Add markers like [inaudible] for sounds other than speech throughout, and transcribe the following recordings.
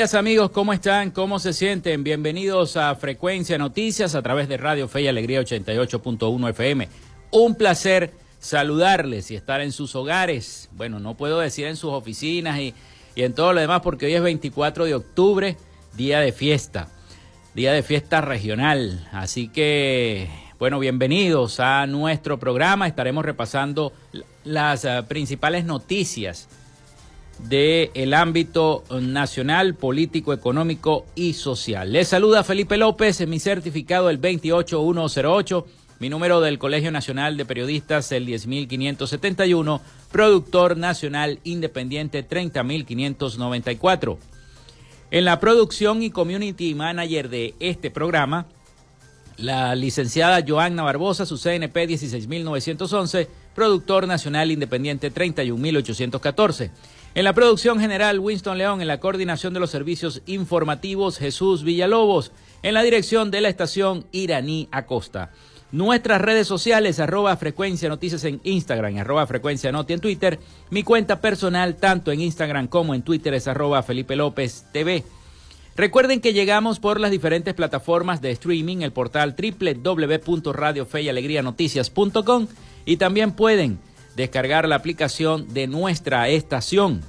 Amigos, ¿cómo están? ¿Cómo se sienten? Bienvenidos a Frecuencia Noticias a través de Radio Fe y Alegría 88.1 FM. Un placer saludarles y estar en sus hogares. Bueno, no puedo decir en sus oficinas y, y en todo lo demás porque hoy es 24 de octubre, día de fiesta, día de fiesta regional. Así que, bueno, bienvenidos a nuestro programa. Estaremos repasando las uh, principales noticias del ámbito nacional, político, económico y social. Les saluda Felipe López, mi certificado el 28108, mi número del Colegio Nacional de Periodistas el 10571, productor nacional independiente 30594. En la producción y community manager de este programa, la licenciada Joanna Barbosa, su CNP 16911, productor nacional independiente 31814. En la producción general, Winston León. En la coordinación de los servicios informativos, Jesús Villalobos. En la dirección de la estación, Iraní Acosta. Nuestras redes sociales, arroba frecuencia noticias en Instagram, arroba frecuencia noti en Twitter. Mi cuenta personal, tanto en Instagram como en Twitter, es arroba Felipe López TV. Recuerden que llegamos por las diferentes plataformas de streaming, el portal www.radiofeyalegrianoticias.com y también pueden descargar la aplicación de nuestra estación.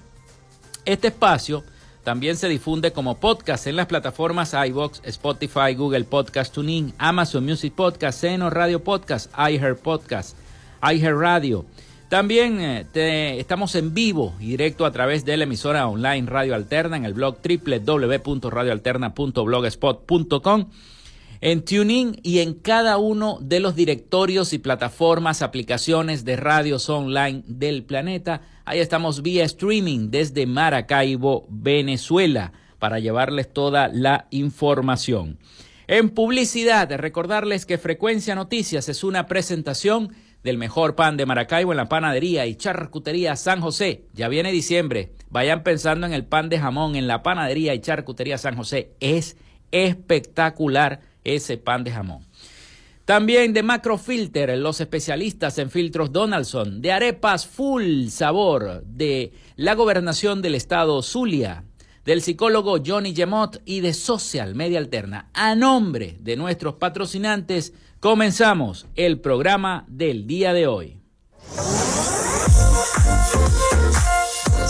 Este espacio también se difunde como podcast en las plataformas iBox, Spotify, Google Podcast Tuning, Amazon Music Podcast, Seno Radio Podcast, iHeart Podcast, iHeart Radio. También eh, estamos en vivo y directo a través de la emisora online Radio Alterna en el blog www.radioalterna.blogspot.com en Tuning y en cada uno de los directorios y plataformas, aplicaciones de radios online del planeta. Ahí estamos vía streaming desde Maracaibo, Venezuela, para llevarles toda la información. En publicidad, recordarles que Frecuencia Noticias es una presentación del mejor pan de Maracaibo en la panadería y charcutería San José. Ya viene diciembre. Vayan pensando en el pan de jamón en la panadería y charcutería San José. Es espectacular ese pan de jamón. También de Macrofilter, los especialistas en filtros Donaldson, de arepas full sabor, de la gobernación del estado Zulia, del psicólogo Johnny Gemot y de Social Media Alterna. A nombre de nuestros patrocinantes, comenzamos el programa del día de hoy.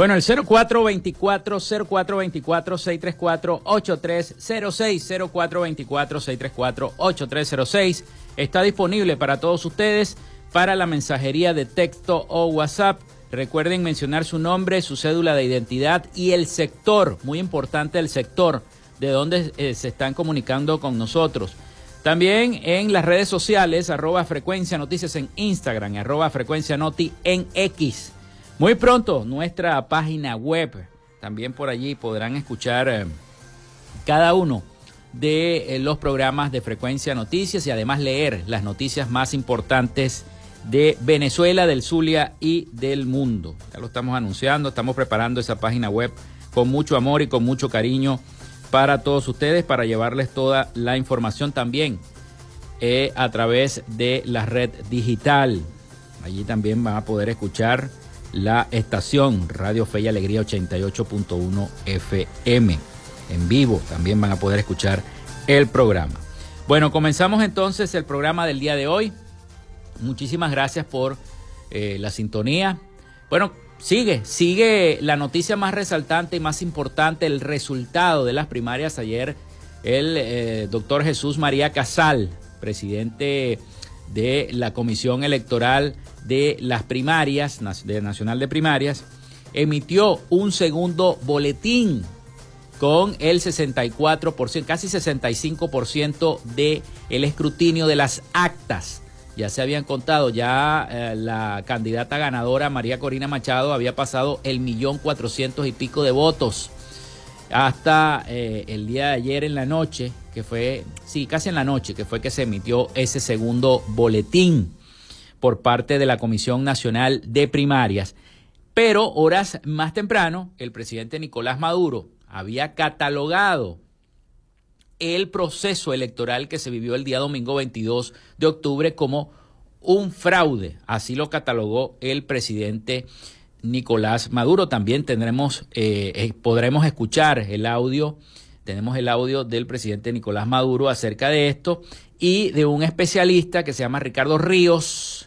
Bueno, el 0424-0424-634-8306, 0424-634-8306 está disponible para todos ustedes para la mensajería de texto o WhatsApp. Recuerden mencionar su nombre, su cédula de identidad y el sector, muy importante el sector de donde eh, se están comunicando con nosotros. También en las redes sociales, arroba frecuencia noticias en Instagram, arroba frecuencia noti en X. Muy pronto nuestra página web, también por allí podrán escuchar eh, cada uno de eh, los programas de Frecuencia Noticias y además leer las noticias más importantes de Venezuela, del Zulia y del mundo. Ya lo estamos anunciando, estamos preparando esa página web con mucho amor y con mucho cariño para todos ustedes, para llevarles toda la información también eh, a través de la red digital. Allí también van a poder escuchar la estación Radio Fe y Alegría 88.1 FM. En vivo también van a poder escuchar el programa. Bueno, comenzamos entonces el programa del día de hoy. Muchísimas gracias por eh, la sintonía. Bueno, sigue, sigue la noticia más resaltante y más importante, el resultado de las primarias ayer. El eh, doctor Jesús María Casal, presidente de la Comisión Electoral de las primarias, de Nacional de Primarias, emitió un segundo boletín con el 64%, casi 65% del el escrutinio de las actas. Ya se habían contado, ya eh, la candidata ganadora María Corina Machado había pasado el millón cuatrocientos y pico de votos hasta eh, el día de ayer en la noche, que fue, sí, casi en la noche, que fue que se emitió ese segundo boletín por parte de la Comisión Nacional de Primarias. Pero horas más temprano, el presidente Nicolás Maduro había catalogado el proceso electoral que se vivió el día domingo 22 de octubre como un fraude. Así lo catalogó el presidente Nicolás Maduro. También tendremos, eh, eh, podremos escuchar el audio, tenemos el audio del presidente Nicolás Maduro acerca de esto y de un especialista que se llama Ricardo Ríos,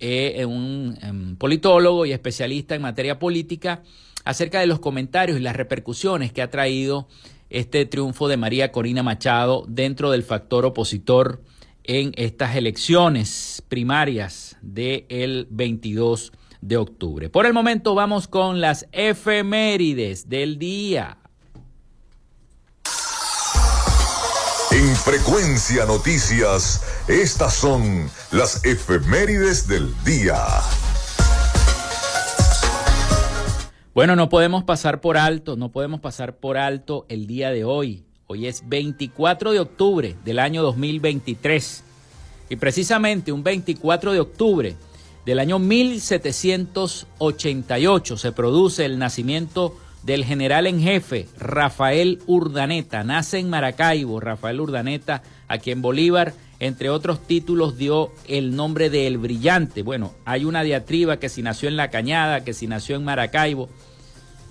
eh, un politólogo y especialista en materia política, acerca de los comentarios y las repercusiones que ha traído este triunfo de María Corina Machado dentro del factor opositor en estas elecciones primarias del 22 de octubre. Por el momento vamos con las efemérides del día. En Frecuencia Noticias, estas son las efemérides del día. Bueno, no podemos pasar por alto, no podemos pasar por alto el día de hoy. Hoy es 24 de octubre del año 2023. Y precisamente un 24 de octubre del año 1788 se produce el nacimiento del general en jefe Rafael Urdaneta. Nace en Maracaibo Rafael Urdaneta, a quien Bolívar, entre otros títulos, dio el nombre de El Brillante. Bueno, hay una diatriba que si nació en La Cañada, que si nació en Maracaibo,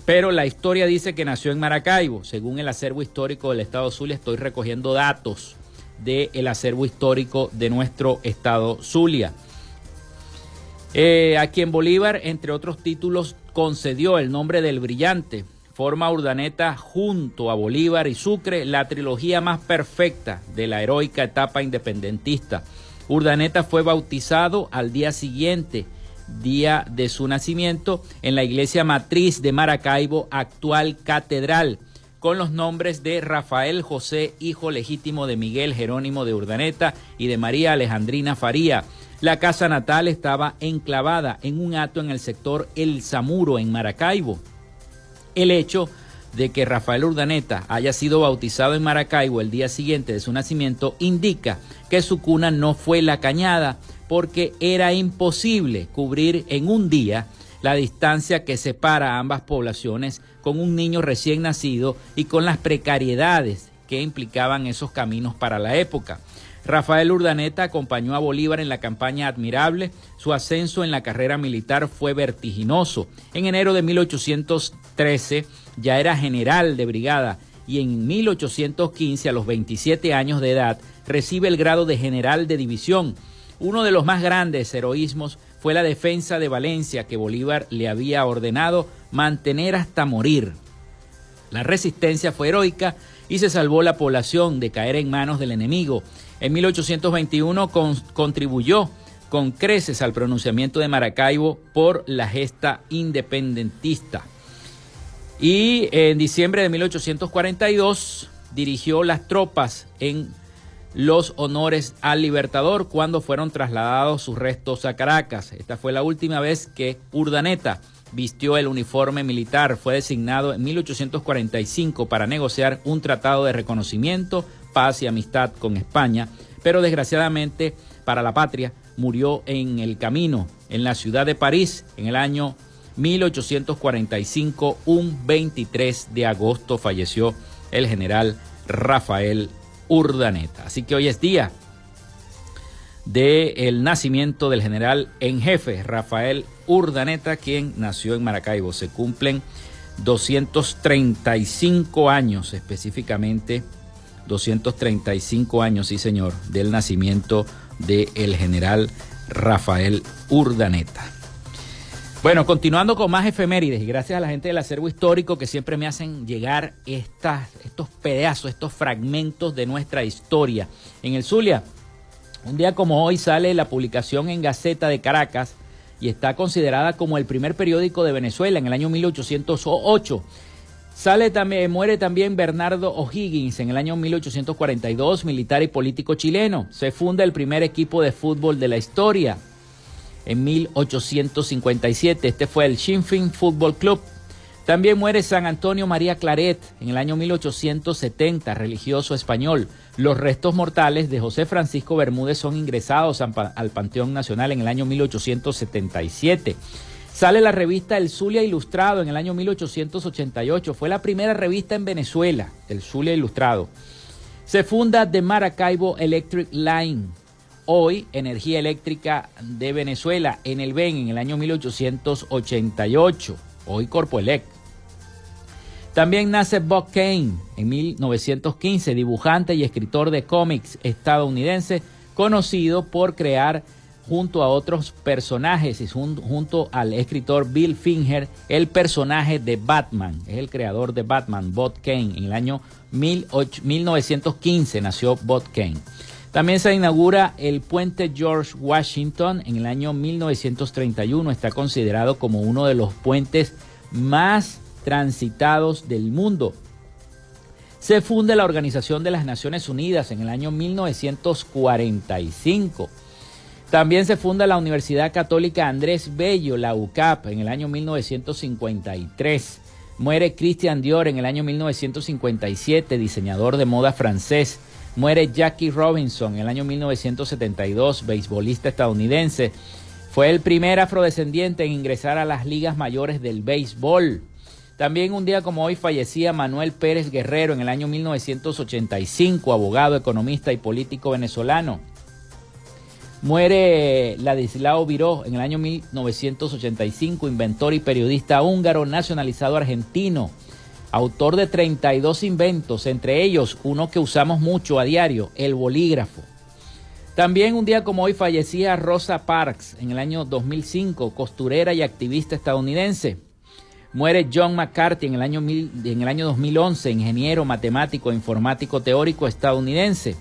pero la historia dice que nació en Maracaibo. Según el acervo histórico del estado Zulia, estoy recogiendo datos del acervo histórico de nuestro estado Zulia. Eh, a quien Bolívar, entre otros títulos, concedió el nombre del brillante. Forma Urdaneta junto a Bolívar y Sucre la trilogía más perfecta de la heroica etapa independentista. Urdaneta fue bautizado al día siguiente, día de su nacimiento, en la iglesia matriz de Maracaibo, actual catedral, con los nombres de Rafael José, hijo legítimo de Miguel Jerónimo de Urdaneta y de María Alejandrina Faría la casa natal estaba enclavada en un ato en el sector El Zamuro, en Maracaibo. El hecho de que Rafael Urdaneta haya sido bautizado en Maracaibo el día siguiente de su nacimiento indica que su cuna no fue la cañada porque era imposible cubrir en un día la distancia que separa a ambas poblaciones con un niño recién nacido y con las precariedades que implicaban esos caminos para la época. Rafael Urdaneta acompañó a Bolívar en la campaña admirable. Su ascenso en la carrera militar fue vertiginoso. En enero de 1813 ya era general de brigada y en 1815, a los 27 años de edad, recibe el grado de general de división. Uno de los más grandes heroísmos fue la defensa de Valencia que Bolívar le había ordenado mantener hasta morir. La resistencia fue heroica y se salvó la población de caer en manos del enemigo. En 1821 contribuyó con creces al pronunciamiento de Maracaibo por la gesta independentista. Y en diciembre de 1842 dirigió las tropas en los honores al Libertador cuando fueron trasladados sus restos a Caracas. Esta fue la última vez que Urdaneta vistió el uniforme militar. Fue designado en 1845 para negociar un tratado de reconocimiento paz y amistad con España, pero desgraciadamente para la patria murió en el camino, en la ciudad de París, en el año 1845, un 23 de agosto falleció el general Rafael Urdaneta. Así que hoy es día del el nacimiento del general en jefe Rafael Urdaneta, quien nació en Maracaibo. Se cumplen 235 años específicamente 235 años, sí señor, del nacimiento del general Rafael Urdaneta. Bueno, continuando con más efemérides y gracias a la gente del acervo histórico que siempre me hacen llegar estas, estos pedazos, estos fragmentos de nuestra historia. En el Zulia, un día como hoy sale la publicación en Gaceta de Caracas y está considerada como el primer periódico de Venezuela en el año 1808 Sale también, muere también Bernardo O'Higgins en el año 1842, militar y político chileno. Se funda el primer equipo de fútbol de la historia en 1857. Este fue el Sinn Féin Football Club. También muere San Antonio María Claret en el año 1870, religioso español. Los restos mortales de José Francisco Bermúdez son ingresados al Panteón Nacional en el año 1877. Sale la revista El Zulia Ilustrado en el año 1888. Fue la primera revista en Venezuela, El Zulia Ilustrado. Se funda The Maracaibo Electric Line, hoy Energía Eléctrica de Venezuela, en el BEN en el año 1888, hoy Corpoelec. También nace Bob Kane en 1915, dibujante y escritor de cómics estadounidense, conocido por crear junto a otros personajes y junto al escritor Bill Finger el personaje de Batman. Es el creador de Batman, Bob Kane. En el año 1915 nació Bob Kane. También se inaugura el puente George Washington en el año 1931. Está considerado como uno de los puentes más transitados del mundo. Se funda la Organización de las Naciones Unidas en el año 1945. También se funda la Universidad Católica Andrés Bello, la UCAP, en el año 1953. Muere Christian Dior en el año 1957, diseñador de moda francés. Muere Jackie Robinson en el año 1972, beisbolista estadounidense. Fue el primer afrodescendiente en ingresar a las ligas mayores del béisbol. También un día como hoy fallecía Manuel Pérez Guerrero en el año 1985, abogado, economista y político venezolano. Muere Ladislao Viró en el año 1985, inventor y periodista húngaro nacionalizado argentino, autor de 32 inventos, entre ellos uno que usamos mucho a diario, el bolígrafo. También un día como hoy fallecía Rosa Parks en el año 2005, costurera y activista estadounidense. Muere John McCarthy en el año, en el año 2011, ingeniero, matemático, informático teórico estadounidense.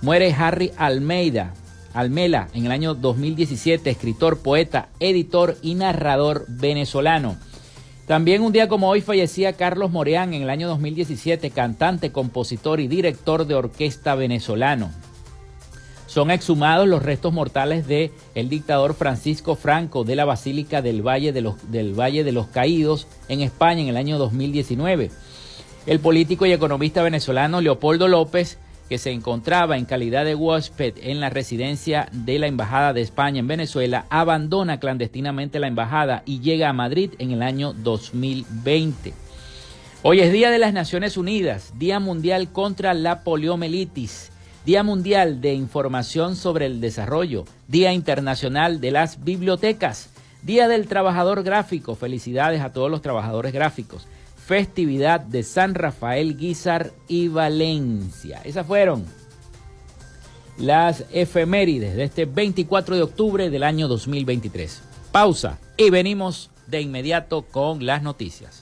Muere Harry Almeida, Almela en el año 2017, escritor, poeta, editor y narrador venezolano. También un día como hoy fallecía Carlos Moreán en el año 2017, cantante, compositor y director de orquesta venezolano. Son exhumados los restos mortales de el dictador Francisco Franco de la Basílica del Valle de los, del Valle de los Caídos en España en el año 2019. El político y economista venezolano Leopoldo López que se encontraba en calidad de huésped en la residencia de la Embajada de España en Venezuela, abandona clandestinamente la embajada y llega a Madrid en el año 2020. Hoy es Día de las Naciones Unidas, Día Mundial contra la Poliomielitis, Día Mundial de Información sobre el Desarrollo, Día Internacional de las Bibliotecas, Día del Trabajador Gráfico, felicidades a todos los trabajadores gráficos festividad de San Rafael, Guizar y Valencia. Esas fueron las efemérides de este 24 de octubre del año 2023. Pausa y venimos de inmediato con las noticias.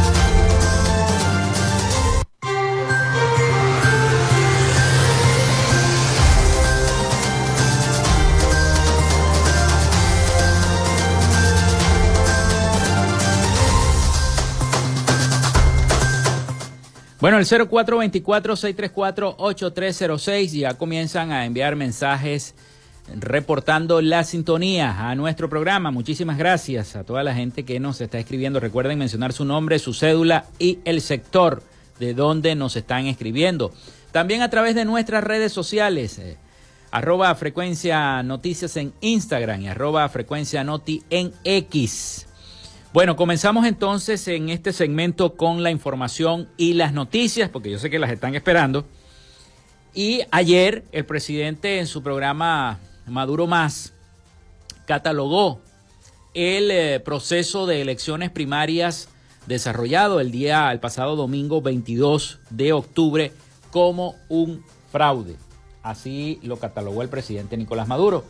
Bueno, el 0424-634-8306 ya comienzan a enviar mensajes reportando la sintonía a nuestro programa. Muchísimas gracias a toda la gente que nos está escribiendo. Recuerden mencionar su nombre, su cédula y el sector de donde nos están escribiendo. También a través de nuestras redes sociales. Eh, arroba frecuencia noticias en Instagram y arroba frecuencia noti en X. Bueno, comenzamos entonces en este segmento con la información y las noticias, porque yo sé que las están esperando. Y ayer el presidente en su programa Maduro Más catalogó el eh, proceso de elecciones primarias desarrollado el día, el pasado domingo 22 de octubre, como un fraude. Así lo catalogó el presidente Nicolás Maduro.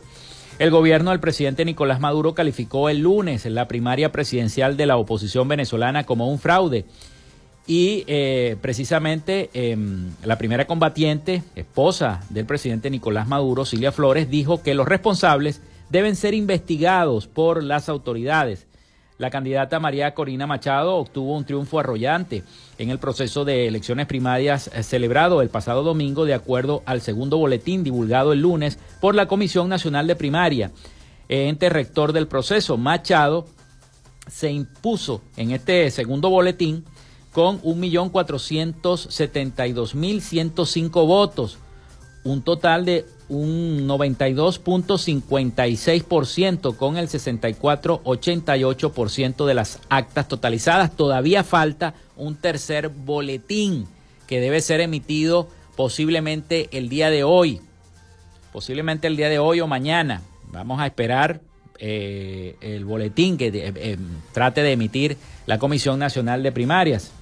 El gobierno del presidente Nicolás Maduro calificó el lunes la primaria presidencial de la oposición venezolana como un fraude. Y eh, precisamente em, la primera combatiente, esposa del presidente Nicolás Maduro, Silvia Flores, dijo que los responsables deben ser investigados por las autoridades. La candidata María Corina Machado obtuvo un triunfo arrollante en el proceso de elecciones primarias eh, celebrado el pasado domingo de acuerdo al segundo boletín divulgado el lunes por la Comisión Nacional de Primaria. Ente rector del proceso, Machado se impuso en este segundo boletín con 1.472.105 votos, un total de un 92.56% con el 64.88% de las actas totalizadas. Todavía falta un tercer boletín que debe ser emitido posiblemente el día de hoy, posiblemente el día de hoy o mañana. Vamos a esperar eh, el boletín que eh, trate de emitir la Comisión Nacional de Primarias.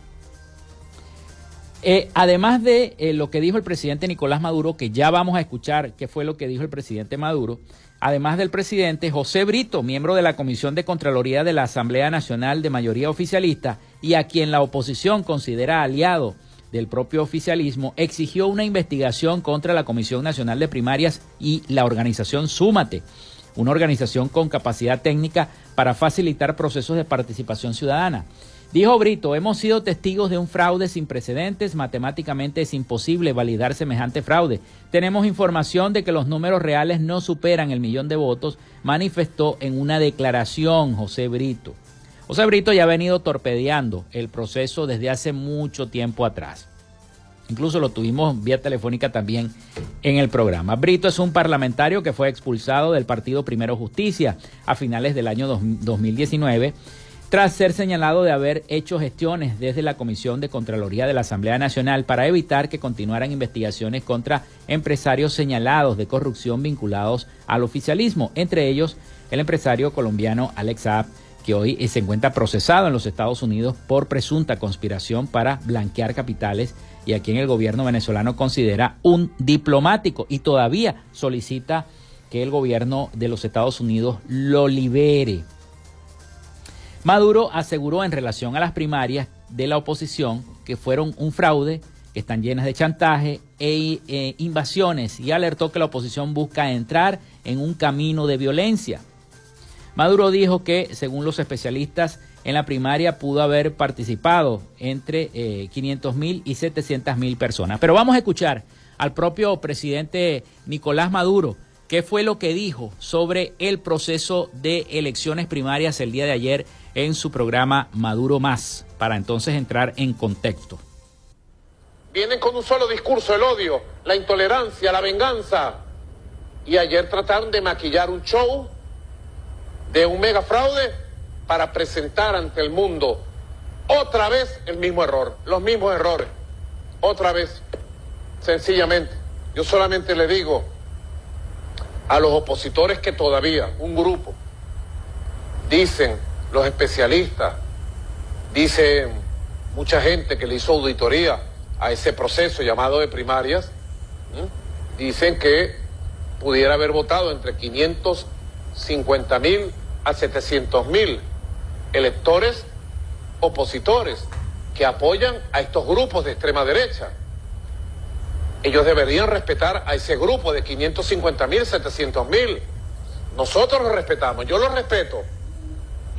Eh, además de eh, lo que dijo el presidente Nicolás Maduro, que ya vamos a escuchar qué fue lo que dijo el presidente Maduro, además del presidente José Brito, miembro de la Comisión de Contraloría de la Asamblea Nacional de Mayoría Oficialista y a quien la oposición considera aliado del propio oficialismo, exigió una investigación contra la Comisión Nacional de Primarias y la organización Súmate, una organización con capacidad técnica para facilitar procesos de participación ciudadana. Dijo Brito, hemos sido testigos de un fraude sin precedentes, matemáticamente es imposible validar semejante fraude. Tenemos información de que los números reales no superan el millón de votos, manifestó en una declaración José Brito. José Brito ya ha venido torpedeando el proceso desde hace mucho tiempo atrás. Incluso lo tuvimos vía telefónica también en el programa. Brito es un parlamentario que fue expulsado del partido Primero Justicia a finales del año 2019 tras ser señalado de haber hecho gestiones desde la Comisión de Contraloría de la Asamblea Nacional para evitar que continuaran investigaciones contra empresarios señalados de corrupción vinculados al oficialismo, entre ellos el empresario colombiano Alex Saab, que hoy se encuentra procesado en los Estados Unidos por presunta conspiración para blanquear capitales y a quien el gobierno venezolano considera un diplomático y todavía solicita que el gobierno de los Estados Unidos lo libere. Maduro aseguró en relación a las primarias de la oposición que fueron un fraude, que están llenas de chantaje e, e invasiones y alertó que la oposición busca entrar en un camino de violencia. Maduro dijo que, según los especialistas, en la primaria pudo haber participado entre eh, 500 mil y 700 mil personas. Pero vamos a escuchar al propio presidente Nicolás Maduro qué fue lo que dijo sobre el proceso de elecciones primarias el día de ayer en su programa Maduro Más, para entonces entrar en contexto. Vienen con un solo discurso, el odio, la intolerancia, la venganza. Y ayer trataron de maquillar un show de un mega fraude para presentar ante el mundo otra vez el mismo error, los mismos errores. Otra vez, sencillamente. Yo solamente le digo a los opositores que todavía, un grupo, dicen los especialistas, dice mucha gente que le hizo auditoría a ese proceso llamado de primarias, dicen que pudiera haber votado entre 550 mil a 700 mil electores opositores que apoyan a estos grupos de extrema derecha. Ellos deberían respetar a ese grupo de 550 mil, 700 mil. Nosotros lo respetamos, yo lo respeto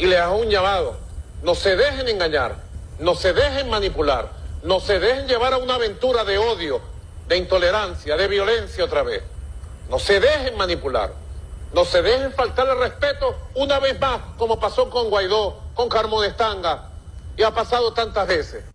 y le hago un llamado. No se dejen engañar, no se dejen manipular, no se dejen llevar a una aventura de odio, de intolerancia, de violencia otra vez. No se dejen manipular, no se dejen faltar el respeto una vez más, como pasó con Guaidó, con Carmo de Estanga, y ha pasado tantas veces.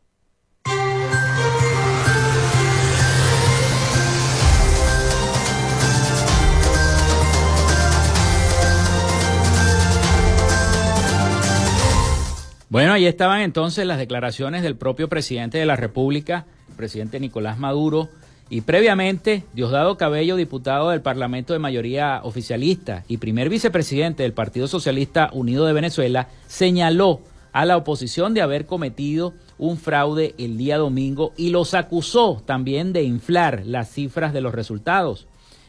Bueno, ahí estaban entonces las declaraciones del propio presidente de la República, presidente Nicolás Maduro, y previamente Diosdado Cabello, diputado del Parlamento de mayoría oficialista y primer vicepresidente del Partido Socialista Unido de Venezuela, señaló a la oposición de haber cometido un fraude el día domingo y los acusó también de inflar las cifras de los resultados.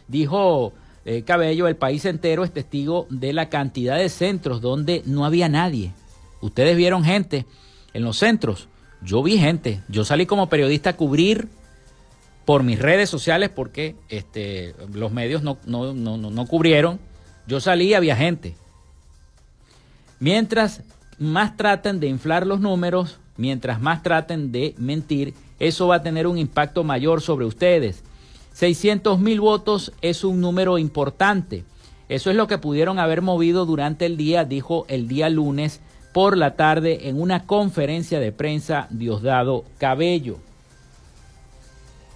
Dijo eh, Cabello, el país entero es testigo de la cantidad de centros donde no había nadie. Ustedes vieron gente en los centros. Yo vi gente. Yo salí como periodista a cubrir por mis redes sociales porque este, los medios no, no, no, no cubrieron. Yo salí y había gente. Mientras más traten de inflar los números, mientras más traten de mentir, eso va a tener un impacto mayor sobre ustedes. 600 mil votos es un número importante. Eso es lo que pudieron haber movido durante el día, dijo el día lunes por la tarde en una conferencia de prensa Diosdado Cabello.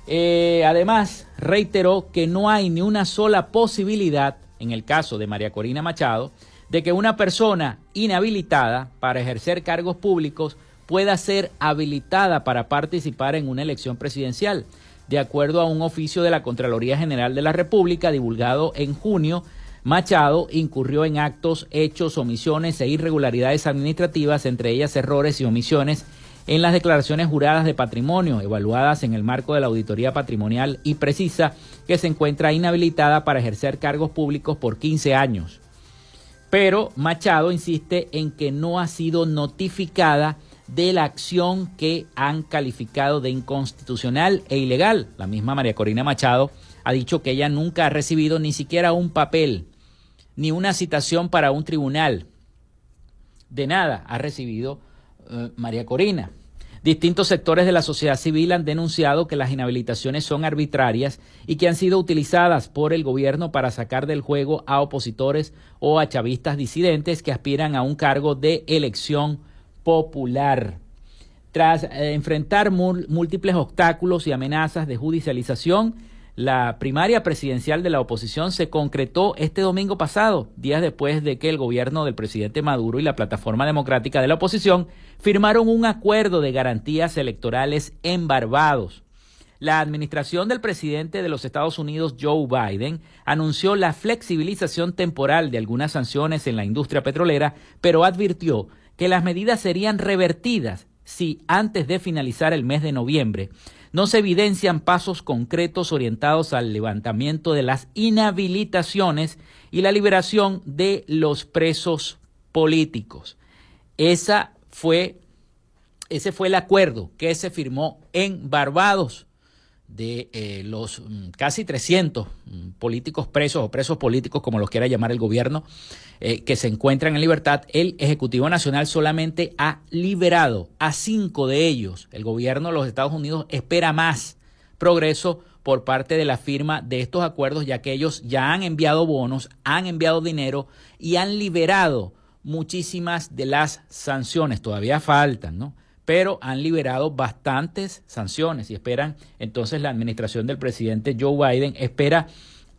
Eh, además, reiteró que no hay ni una sola posibilidad, en el caso de María Corina Machado, de que una persona inhabilitada para ejercer cargos públicos pueda ser habilitada para participar en una elección presidencial de acuerdo a un oficio de la Contraloría General de la República divulgado en junio, Machado incurrió en actos, hechos, omisiones e irregularidades administrativas, entre ellas errores y omisiones en las declaraciones juradas de patrimonio, evaluadas en el marco de la auditoría patrimonial y precisa, que se encuentra inhabilitada para ejercer cargos públicos por 15 años. Pero Machado insiste en que no ha sido notificada de la acción que han calificado de inconstitucional e ilegal. La misma María Corina Machado ha dicho que ella nunca ha recibido ni siquiera un papel, ni una citación para un tribunal. De nada ha recibido eh, María Corina. Distintos sectores de la sociedad civil han denunciado que las inhabilitaciones son arbitrarias y que han sido utilizadas por el gobierno para sacar del juego a opositores o a chavistas disidentes que aspiran a un cargo de elección popular. Tras eh, enfrentar múltiples obstáculos y amenazas de judicialización, la primaria presidencial de la oposición se concretó este domingo pasado, días después de que el gobierno del presidente Maduro y la plataforma democrática de la oposición firmaron un acuerdo de garantías electorales en Barbados. La administración del presidente de los Estados Unidos, Joe Biden, anunció la flexibilización temporal de algunas sanciones en la industria petrolera, pero advirtió que las medidas serían revertidas si antes de finalizar el mes de noviembre no se evidencian pasos concretos orientados al levantamiento de las inhabilitaciones y la liberación de los presos políticos. Esa fue, ese fue el acuerdo que se firmó en Barbados de eh, los mm, casi 300 mm, políticos presos o presos políticos, como los quiera llamar el gobierno, eh, que se encuentran en libertad, el Ejecutivo Nacional solamente ha liberado a cinco de ellos. El gobierno de los Estados Unidos espera más progreso por parte de la firma de estos acuerdos, ya que ellos ya han enviado bonos, han enviado dinero y han liberado muchísimas de las sanciones. Todavía faltan, ¿no? Pero han liberado bastantes sanciones y esperan entonces la administración del presidente Joe Biden espera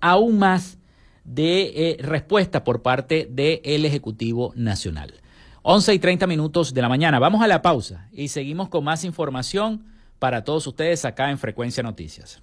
aún más de eh, respuesta por parte del Ejecutivo Nacional. 11 y 30 minutos de la mañana. Vamos a la pausa y seguimos con más información para todos ustedes acá en Frecuencia Noticias.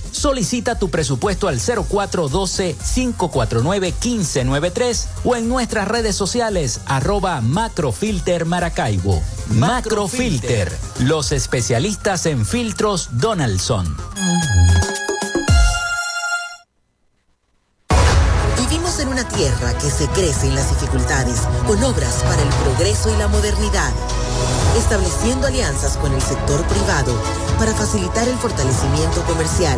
Solicita tu presupuesto al 0412-549-1593 o en nuestras redes sociales arroba Macrofilter Maracaibo. Macrofilter, los especialistas en filtros Donaldson. Vivimos en una tierra que se crece en las dificultades, con obras para el progreso y la modernidad estableciendo alianzas con el sector privado para facilitar el fortalecimiento comercial,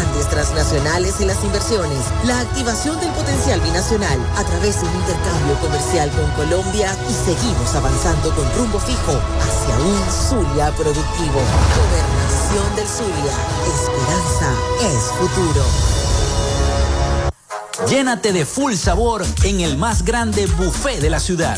transnacionales y las inversiones, la activación del potencial binacional a través de un intercambio comercial con Colombia y seguimos avanzando con rumbo fijo hacia un Zulia productivo. Gobernación del Zulia. Esperanza es futuro. Llénate de full sabor en el más grande buffet de la ciudad.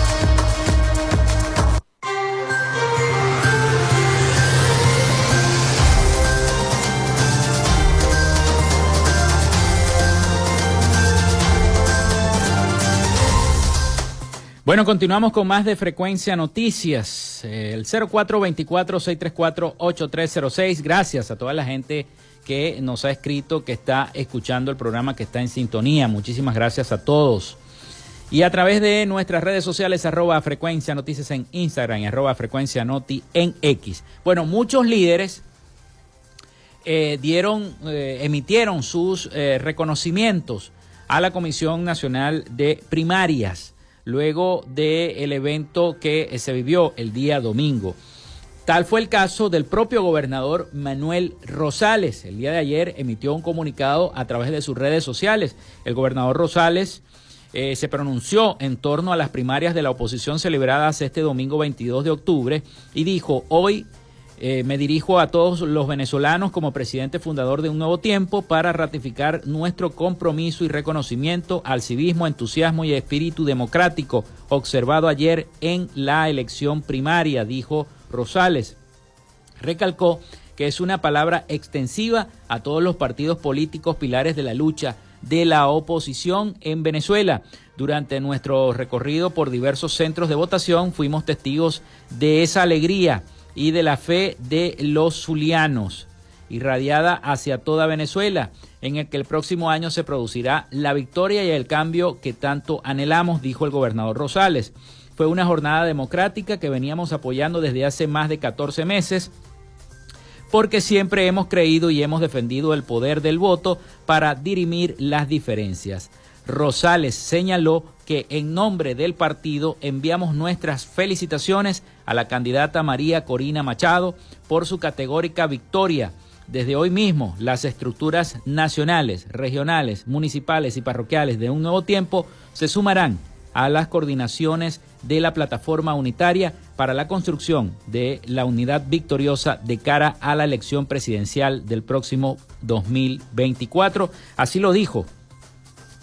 Bueno, continuamos con más de Frecuencia Noticias. El 0424-634-8306. Gracias a toda la gente que nos ha escrito, que está escuchando el programa, que está en sintonía. Muchísimas gracias a todos. Y a través de nuestras redes sociales, arroba frecuencia noticias en Instagram y arroba frecuencia noti en X. Bueno, muchos líderes eh, dieron, eh, emitieron sus eh, reconocimientos a la Comisión Nacional de Primarias luego del evento que se vivió el día domingo. Tal fue el caso del propio gobernador Manuel Rosales. El día de ayer emitió un comunicado a través de sus redes sociales. El gobernador Rosales eh, se pronunció en torno a las primarias de la oposición celebradas este domingo 22 de octubre y dijo, hoy eh, me dirijo a todos los venezolanos como presidente fundador de Un Nuevo Tiempo para ratificar nuestro compromiso y reconocimiento al civismo, entusiasmo y espíritu democrático observado ayer en la elección primaria, dijo Rosales. Recalcó que es una palabra extensiva a todos los partidos políticos pilares de la lucha de la oposición en Venezuela. Durante nuestro recorrido por diversos centros de votación fuimos testigos de esa alegría y de la fe de los zulianos, irradiada hacia toda Venezuela, en el que el próximo año se producirá la victoria y el cambio que tanto anhelamos, dijo el gobernador Rosales. Fue una jornada democrática que veníamos apoyando desde hace más de 14 meses porque siempre hemos creído y hemos defendido el poder del voto para dirimir las diferencias. Rosales señaló que en nombre del partido enviamos nuestras felicitaciones a la candidata María Corina Machado por su categórica victoria. Desde hoy mismo, las estructuras nacionales, regionales, municipales y parroquiales de un nuevo tiempo se sumarán a las coordinaciones de la plataforma unitaria para la construcción de la unidad victoriosa de cara a la elección presidencial del próximo 2024. Así lo dijo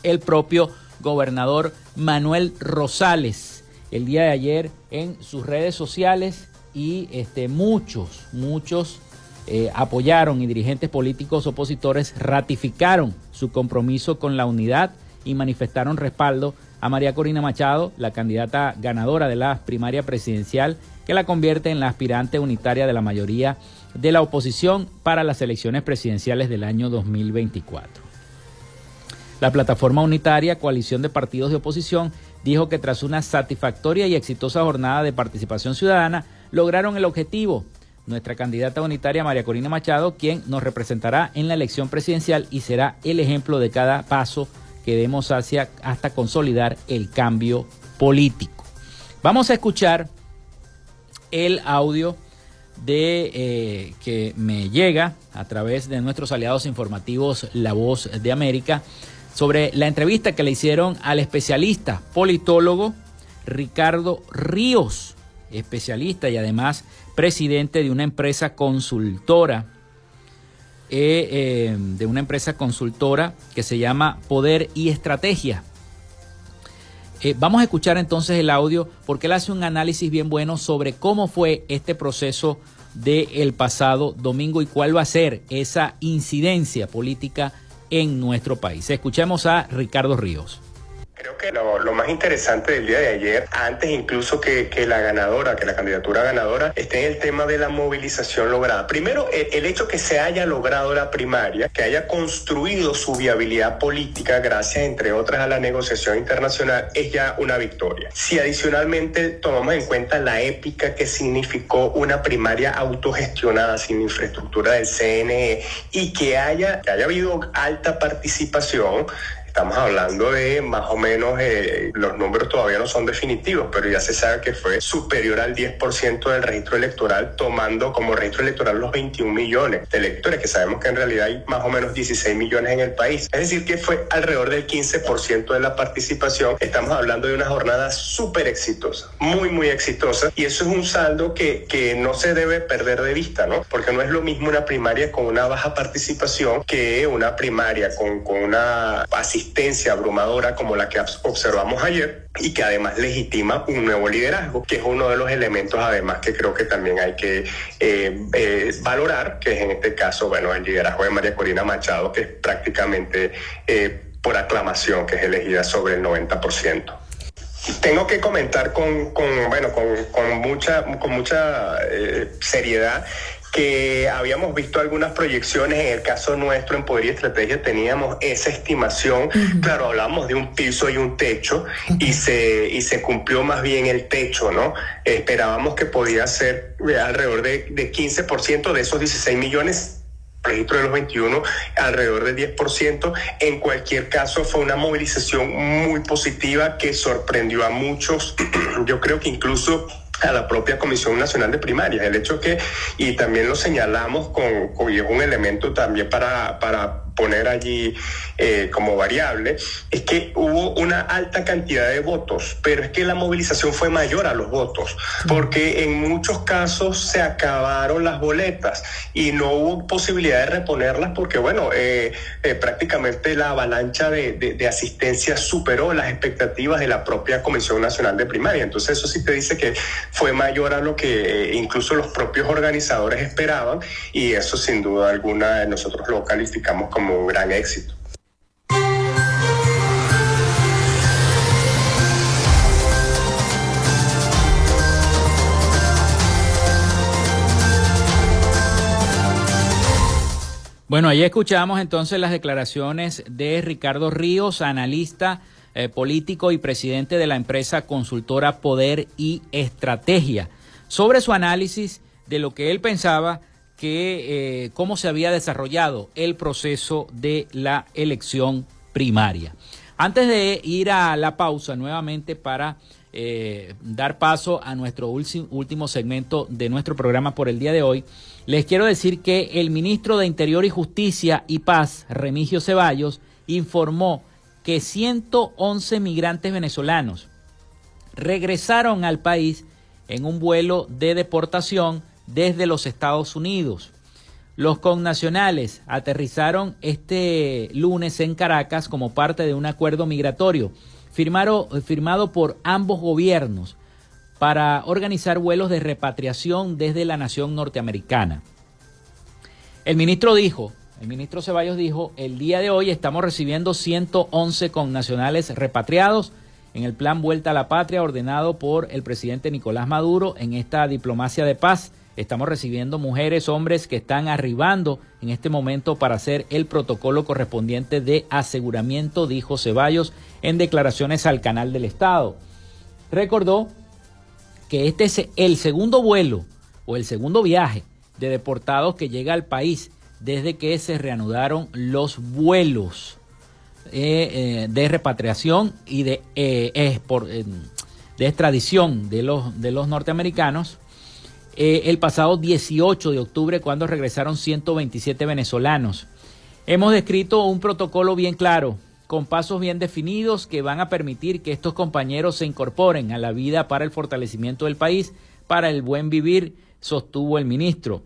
el propio gobernador Manuel Rosales el día de ayer en sus redes sociales y este, muchos, muchos eh, apoyaron y dirigentes políticos opositores ratificaron su compromiso con la unidad y manifestaron respaldo a María Corina Machado, la candidata ganadora de la primaria presidencial, que la convierte en la aspirante unitaria de la mayoría de la oposición para las elecciones presidenciales del año 2024. La plataforma unitaria, coalición de partidos de oposición, dijo que tras una satisfactoria y exitosa jornada de participación ciudadana, lograron el objetivo. Nuestra candidata unitaria María Corina Machado, quien nos representará en la elección presidencial y será el ejemplo de cada paso que demos hacia hasta consolidar el cambio político. Vamos a escuchar el audio de eh, que me llega a través de nuestros aliados informativos La Voz de América sobre la entrevista que le hicieron al especialista politólogo Ricardo Ríos, especialista y además presidente de una empresa consultora eh, eh, de una empresa consultora que se llama Poder y Estrategia. Eh, vamos a escuchar entonces el audio porque él hace un análisis bien bueno sobre cómo fue este proceso del pasado domingo y cuál va a ser esa incidencia política en nuestro país. Escuchemos a Ricardo Ríos. Creo que lo, más interesante del día de ayer, antes incluso que, la ganadora, que la candidatura ganadora, esté en el tema de la movilización lograda. Primero, el, hecho que se haya logrado la primaria, que haya construido su viabilidad política gracias, entre otras, a la negociación internacional, es ya una victoria. Si adicionalmente tomamos en cuenta la épica que significó una primaria autogestionada sin infraestructura del CNE y que haya, que haya habido alta participación, Estamos hablando de más o menos, eh, los números todavía no son definitivos, pero ya se sabe que fue superior al 10% del registro electoral, tomando como registro electoral los 21 millones de electores, que sabemos que en realidad hay más o menos 16 millones en el país. Es decir, que fue alrededor del 15% de la participación. Estamos hablando de una jornada súper exitosa, muy, muy exitosa. Y eso es un saldo que, que no se debe perder de vista, ¿no? Porque no es lo mismo una primaria con una baja participación que una primaria con, con una asistencia abrumadora como la que observamos ayer y que además legitima un nuevo liderazgo, que es uno de los elementos además que creo que también hay que eh, eh, valorar, que es en este caso, bueno, el liderazgo de María Corina Machado, que es prácticamente eh, por aclamación, que es elegida sobre el 90%. Tengo que comentar con, bueno, con, mucha, con mucha seriedad que habíamos visto algunas proyecciones, en el caso nuestro en Poder y Estrategia teníamos esa estimación, claro, hablamos de un piso y un techo y, se, y se cumplió más bien el techo, ¿no? Esperábamos que podía ser alrededor de, de 15% de esos 16 millones registro de los 21, alrededor del 10%. En cualquier caso, fue una movilización muy positiva que sorprendió a muchos. [clears throat] Yo creo que incluso a la propia Comisión Nacional de Primarias. El hecho que, y también lo señalamos con, con y es un elemento también para, para poner allí eh, como variable, es que hubo una alta cantidad de votos, pero es que la movilización fue mayor a los votos, porque en muchos casos se acabaron las boletas y no hubo posibilidad de reponerlas porque, bueno, eh, eh, prácticamente la avalancha de, de, asistencia superó las expectativas de la propia Comisión Nacional de Primaria. Entonces eso sí te dice que fue mayor a lo que incluso los propios organizadores esperaban y eso sin duda alguna nosotros lo calificamos como un gran éxito. Bueno, ahí escuchamos entonces las declaraciones de Ricardo Ríos, analista eh, político y presidente de la empresa consultora Poder y Estrategia, sobre su análisis de lo que él pensaba que eh, cómo se había desarrollado el proceso de la elección primaria. Antes de ir a la pausa nuevamente para eh, dar paso a nuestro último segmento de nuestro programa por el día de hoy, les quiero decir que el ministro de Interior y Justicia y Paz, Remigio Ceballos, informó que 111 migrantes venezolanos regresaron al país en un vuelo de deportación desde los Estados Unidos. Los connacionales aterrizaron este lunes en Caracas como parte de un acuerdo migratorio firmado, firmado por ambos gobiernos para organizar vuelos de repatriación desde la nación norteamericana. El ministro dijo, el ministro Ceballos dijo, el día de hoy estamos recibiendo 111 connacionales repatriados en el plan Vuelta a la Patria ordenado por el presidente Nicolás Maduro en esta diplomacia de paz Estamos recibiendo mujeres, hombres que están arribando en este momento para hacer el protocolo correspondiente de aseguramiento, dijo Ceballos en declaraciones al canal del Estado. Recordó que este es el segundo vuelo o el segundo viaje de deportados que llega al país desde que se reanudaron los vuelos eh, eh, de repatriación y de, eh, de extradición de los, de los norteamericanos eh, el pasado 18 de octubre cuando regresaron 127 venezolanos. Hemos descrito un protocolo bien claro, con pasos bien definidos que van a permitir que estos compañeros se incorporen a la vida para el fortalecimiento del país, para el buen vivir, sostuvo el ministro.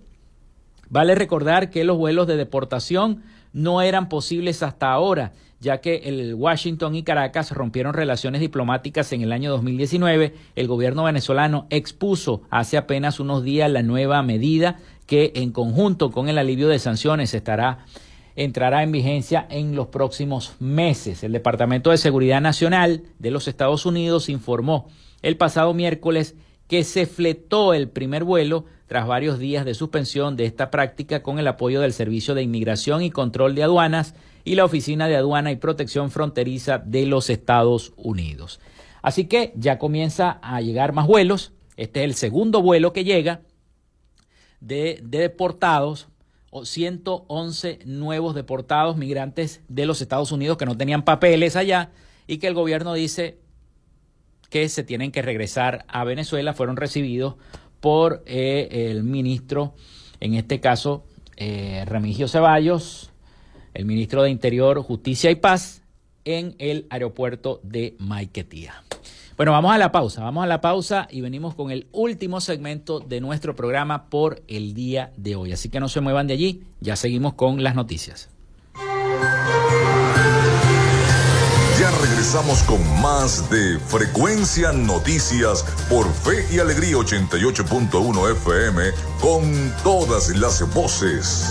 Vale recordar que los vuelos de deportación no eran posibles hasta ahora, ya que el Washington y Caracas rompieron relaciones diplomáticas en el año 2019. El gobierno venezolano expuso hace apenas unos días la nueva medida que en conjunto con el alivio de sanciones estará entrará en vigencia en los próximos meses. El Departamento de Seguridad Nacional de los Estados Unidos informó el pasado miércoles que se fletó el primer vuelo tras varios días de suspensión de esta práctica con el apoyo del Servicio de Inmigración y Control de Aduanas y la Oficina de Aduana y Protección Fronteriza de los Estados Unidos. Así que ya comienza a llegar más vuelos. Este es el segundo vuelo que llega de, deportados, 111 nuevos deportados migrantes de los Estados Unidos que no tenían papeles allá y que el gobierno dice que se tienen que regresar a Venezuela. Fueron recibidos por eh, el ministro, en este caso eh, Remigio Ceballos, el ministro de Interior, Justicia y Paz, en el aeropuerto de Maiquetía. Bueno, vamos a la pausa, vamos a la pausa y venimos con el último segmento de nuestro programa por el día de hoy. Así que no se muevan de allí, ya seguimos con las noticias. Ya regresamos con más de Frecuencia Noticias por Fe y Alegría 88.1 FM con todas las voces.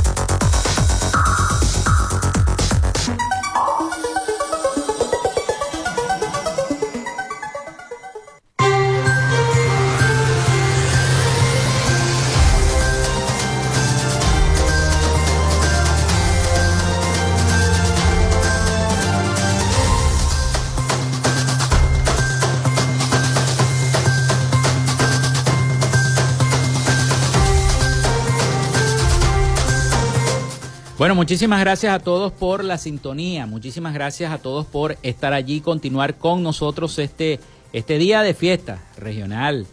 Bueno, muchísimas gracias a todos por la sintonía, muchísimas gracias a todos por estar allí continuar con nosotros este, este día de fiesta regional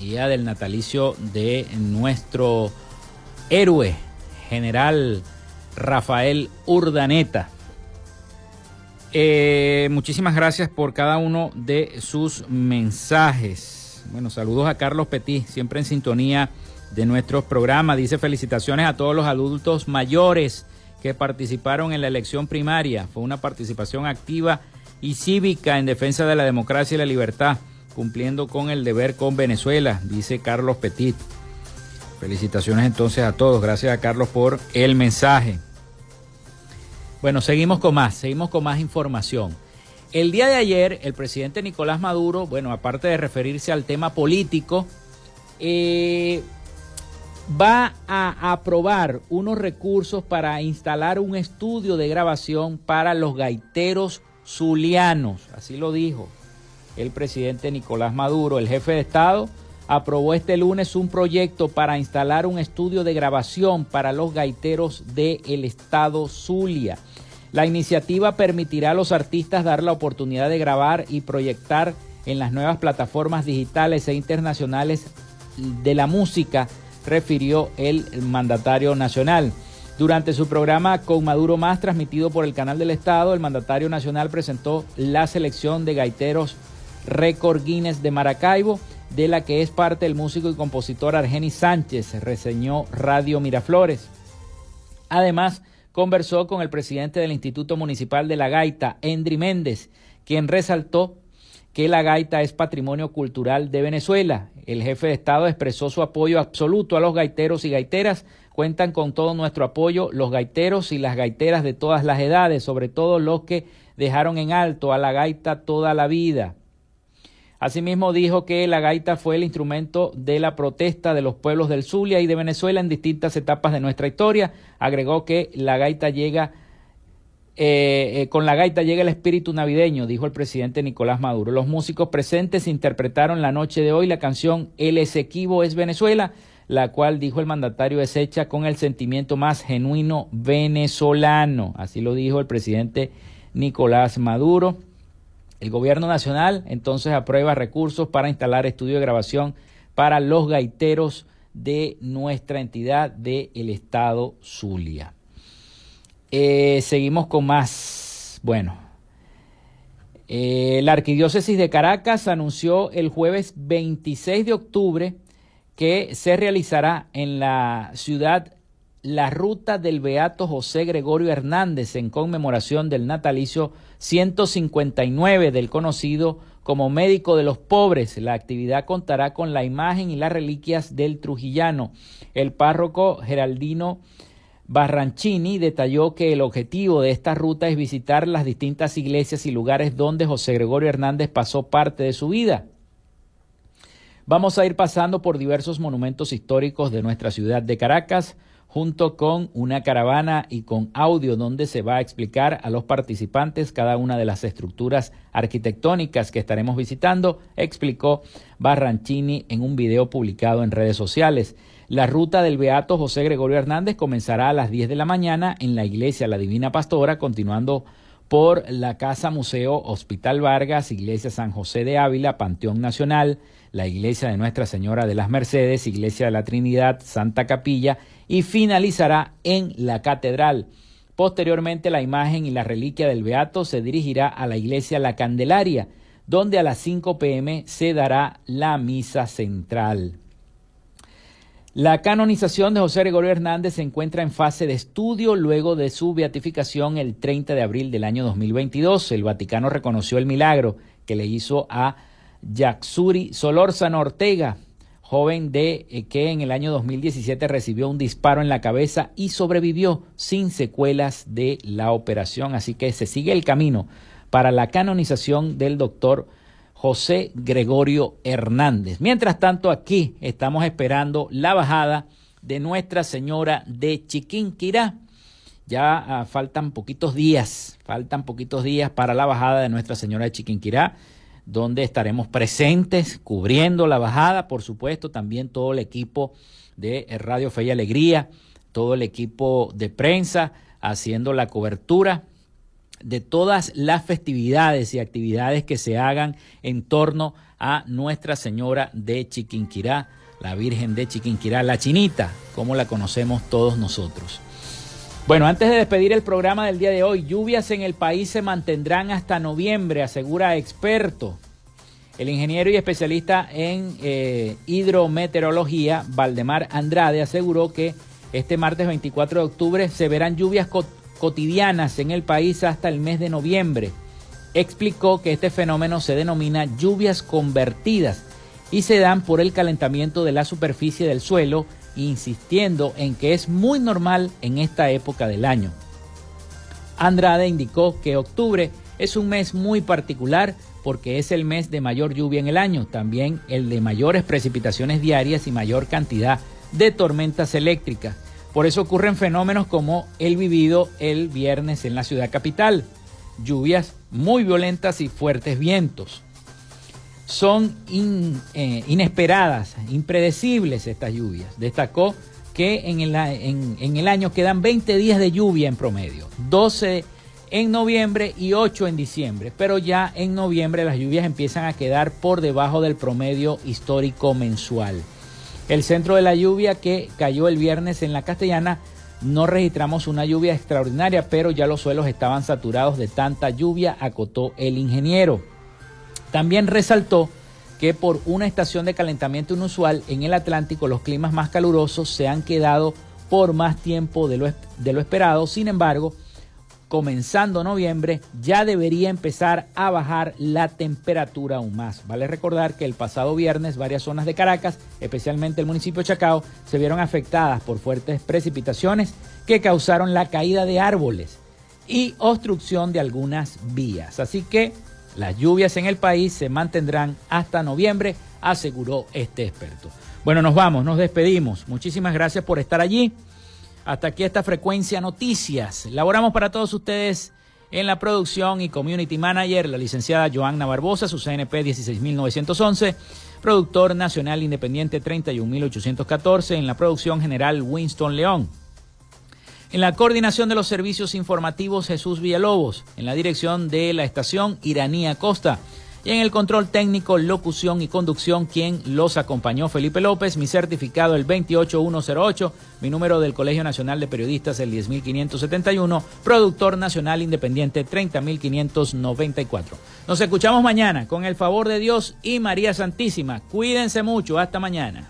día del natalicio de nuestro héroe, general Rafael Urdaneta. Eh, muchísimas gracias por cada uno de sus mensajes. Bueno, saludos a Carlos Petit, siempre en sintonía de nuestros programas. Dice felicitaciones a todos los adultos mayores que participaron en la elección primaria. Fue una participación activa y cívica en defensa de la democracia y la libertad, cumpliendo con el deber con Venezuela, dice Carlos Petit. Felicitaciones entonces a todos. Gracias a Carlos por el mensaje. Bueno, seguimos con más, seguimos con más información. El día de ayer, el presidente Nicolás Maduro, bueno, aparte de referirse al tema político, eh, va a aprobar unos recursos para instalar un estudio de grabación para los gaiteros zulianos. Así lo dijo el presidente Nicolás Maduro, el jefe de Estado aprobó este lunes un proyecto para instalar un estudio de grabación para los gaiteros del estado Zulia. La iniciativa permitirá a los artistas dar la oportunidad de grabar y proyectar en las nuevas plataformas digitales e internacionales de la música, refirió el mandatario nacional. Durante su programa Con Maduro Más, transmitido por el canal del Estado, el mandatario nacional presentó la selección de gaiteros Récord Guinness de Maracaibo, de la que es parte el músico y compositor Argenis Sánchez, reseñó Radio Miraflores. Además, conversó con el presidente del Instituto Municipal de la Gaita, Endri Méndez, quien resaltó que la gaita es patrimonio cultural de Venezuela. El jefe de Estado expresó su apoyo absoluto a los gaiteros y gaiteras. Cuentan con todo nuestro apoyo los gaiteros y las gaiteras de todas las edades, sobre todo los que dejaron en alto a la gaita toda la vida. Asimismo dijo que la gaita fue el instrumento de la protesta de los pueblos del Zulia y de Venezuela en distintas etapas de nuestra historia. Agregó que la gaita llega eh, eh, con la gaita llega el espíritu navideño, dijo el presidente Nicolás Maduro. Los músicos presentes interpretaron la noche de hoy la canción El Esequibo es Venezuela, la cual, dijo el mandatario, es hecha con el sentimiento más genuino venezolano. Así lo dijo el presidente Nicolás Maduro. El gobierno nacional entonces aprueba recursos para instalar estudio de grabación para los gaiteros de nuestra entidad del estado Zulia. Eh, seguimos con más. Bueno, eh, la arquidiócesis de Caracas anunció el jueves 26 de octubre que se realizará en la ciudad la ruta del Beato José Gregorio Hernández en conmemoración del natalicio 159 del conocido como médico de los pobres. La actividad contará con la imagen y las reliquias del trujillano. El párroco Geraldino Barranchini detalló que el objetivo de esta ruta es visitar las distintas iglesias y lugares donde José Gregorio Hernández pasó parte de su vida. Vamos a ir pasando por diversos monumentos históricos de nuestra ciudad de Caracas, junto con una caravana y con audio donde se va a explicar a los participantes cada una de las estructuras arquitectónicas que estaremos visitando, explicó Barranchini en un video publicado en redes sociales. La ruta del Beato José Gregorio Hernández comenzará a las 10 de la mañana en la iglesia La Divina Pastora, continuando por la Casa Museo Hospital Vargas, Iglesia San José de Ávila, Panteón Nacional, la Iglesia de Nuestra Señora de las Mercedes, Iglesia de la Trinidad, Santa Capilla y finalizará en la Catedral. Posteriormente la imagen y la reliquia del Beato se dirigirá a la Iglesia La Candelaria, donde a las 5 pm se dará la misa central. La canonización de José Gregorio Hernández se encuentra en fase de estudio luego de su beatificación el 30 de abril del año 2022. El Vaticano reconoció el milagro que le hizo a Yaxuri Solórzano Ortega, joven de eh, que en el año 2017 recibió un disparo en la cabeza y sobrevivió sin secuelas de la operación. Así que se sigue el camino para la canonización del doctor José Gregorio Hernández. Mientras tanto, aquí estamos esperando la bajada de Nuestra Señora de Chiquinquirá. Ya ah, faltan poquitos días, faltan poquitos días para la bajada de Nuestra Señora de Chiquinquirá donde estaremos presentes cubriendo la bajada, por supuesto, también todo el equipo de Radio Fe y Alegría, todo el equipo de prensa haciendo la cobertura de todas las festividades y actividades que se hagan en torno a Nuestra Señora de Chiquinquirá, la Virgen de Chiquinquirá, la Chinita, como la conocemos todos nosotros. Bueno, antes de despedir el programa del día de hoy, lluvias en el país se mantendrán hasta noviembre, asegura experto. El ingeniero y especialista en eh, hidrometeorología, Valdemar Andrade, aseguró que este martes 24 de octubre se verán lluvias cotidianas en el país hasta el mes de noviembre. Explicó que este fenómeno se denomina lluvias convertidas y se dan por el calentamiento de la superficie del suelo insistiendo en que es muy normal en esta época del año. Andrade indicó que octubre es un mes muy particular porque es el mes de mayor lluvia en el año, también el de mayores precipitaciones diarias y mayor cantidad de tormentas eléctricas. Por eso ocurren fenómenos como el vivido el viernes en la ciudad capital, lluvias muy violentas y fuertes vientos son eh, inesperadas, impredecibles estas lluvias. Destacó que en el, en el, año quedan 20 días de lluvia en promedio, 12 en noviembre y 8 en diciembre, pero ya en noviembre las lluvias empiezan a quedar por debajo del promedio histórico mensual. El centro de la lluvia que cayó el viernes en la castellana no registramos una lluvia extraordinaria, pero ya los suelos estaban saturados de tanta lluvia, acotó el ingeniero. También resaltó que por una estación de calentamiento inusual en el Atlántico los climas más calurosos se han quedado por más tiempo de lo, de lo esperado. Sin embargo, comenzando noviembre ya debería empezar a bajar la temperatura aún más. Vale recordar que el pasado viernes varias zonas de Caracas, especialmente el municipio de Chacao, se vieron afectadas por fuertes precipitaciones que causaron la caída de árboles y obstrucción de algunas vías. Así que las lluvias en el país se mantendrán hasta noviembre, aseguró este experto. Bueno, nos vamos, nos despedimos. Muchísimas gracias por estar allí. Hasta aquí esta frecuencia noticias. Laboramos para todos ustedes en la producción y community manager, la licenciada Joanna Barbosa, su CNP 16911, productor nacional independiente 31814, en la producción general Winston León. En la coordinación de los servicios informativos Jesús Villalobos, en la dirección de la estación Iranía Costa y en el control técnico, locución y conducción, quien los acompañó Felipe López, mi certificado el 28108, mi número del Colegio Nacional de Periodistas el 10571, productor nacional independiente 30594. Nos escuchamos mañana con el favor de Dios y María Santísima. Cuídense mucho, hasta mañana.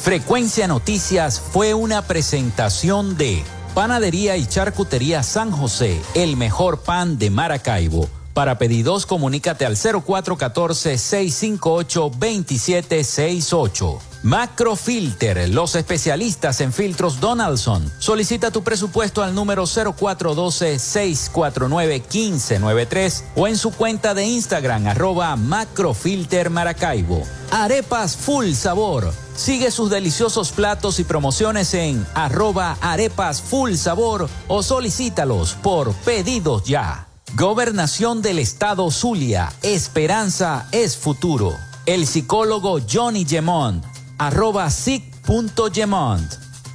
Frecuencia Noticias fue una presentación de Panadería y Charcutería San José, el mejor pan de Maracaibo. Para pedidos, comunícate al 0414-658-2768. Macrofilter, los especialistas en filtros Donaldson. Solicita tu presupuesto al número 0412-649-1593 o en su cuenta de Instagram arroba Macrofilter Maracaibo. Arepas Full Sabor. Sigue sus deliciosos platos y promociones en arroba arepas full sabor o solicítalos por pedidos ya. Gobernación del Estado Zulia. Esperanza es futuro. El psicólogo Johnny Gemont arroba sig.gemont.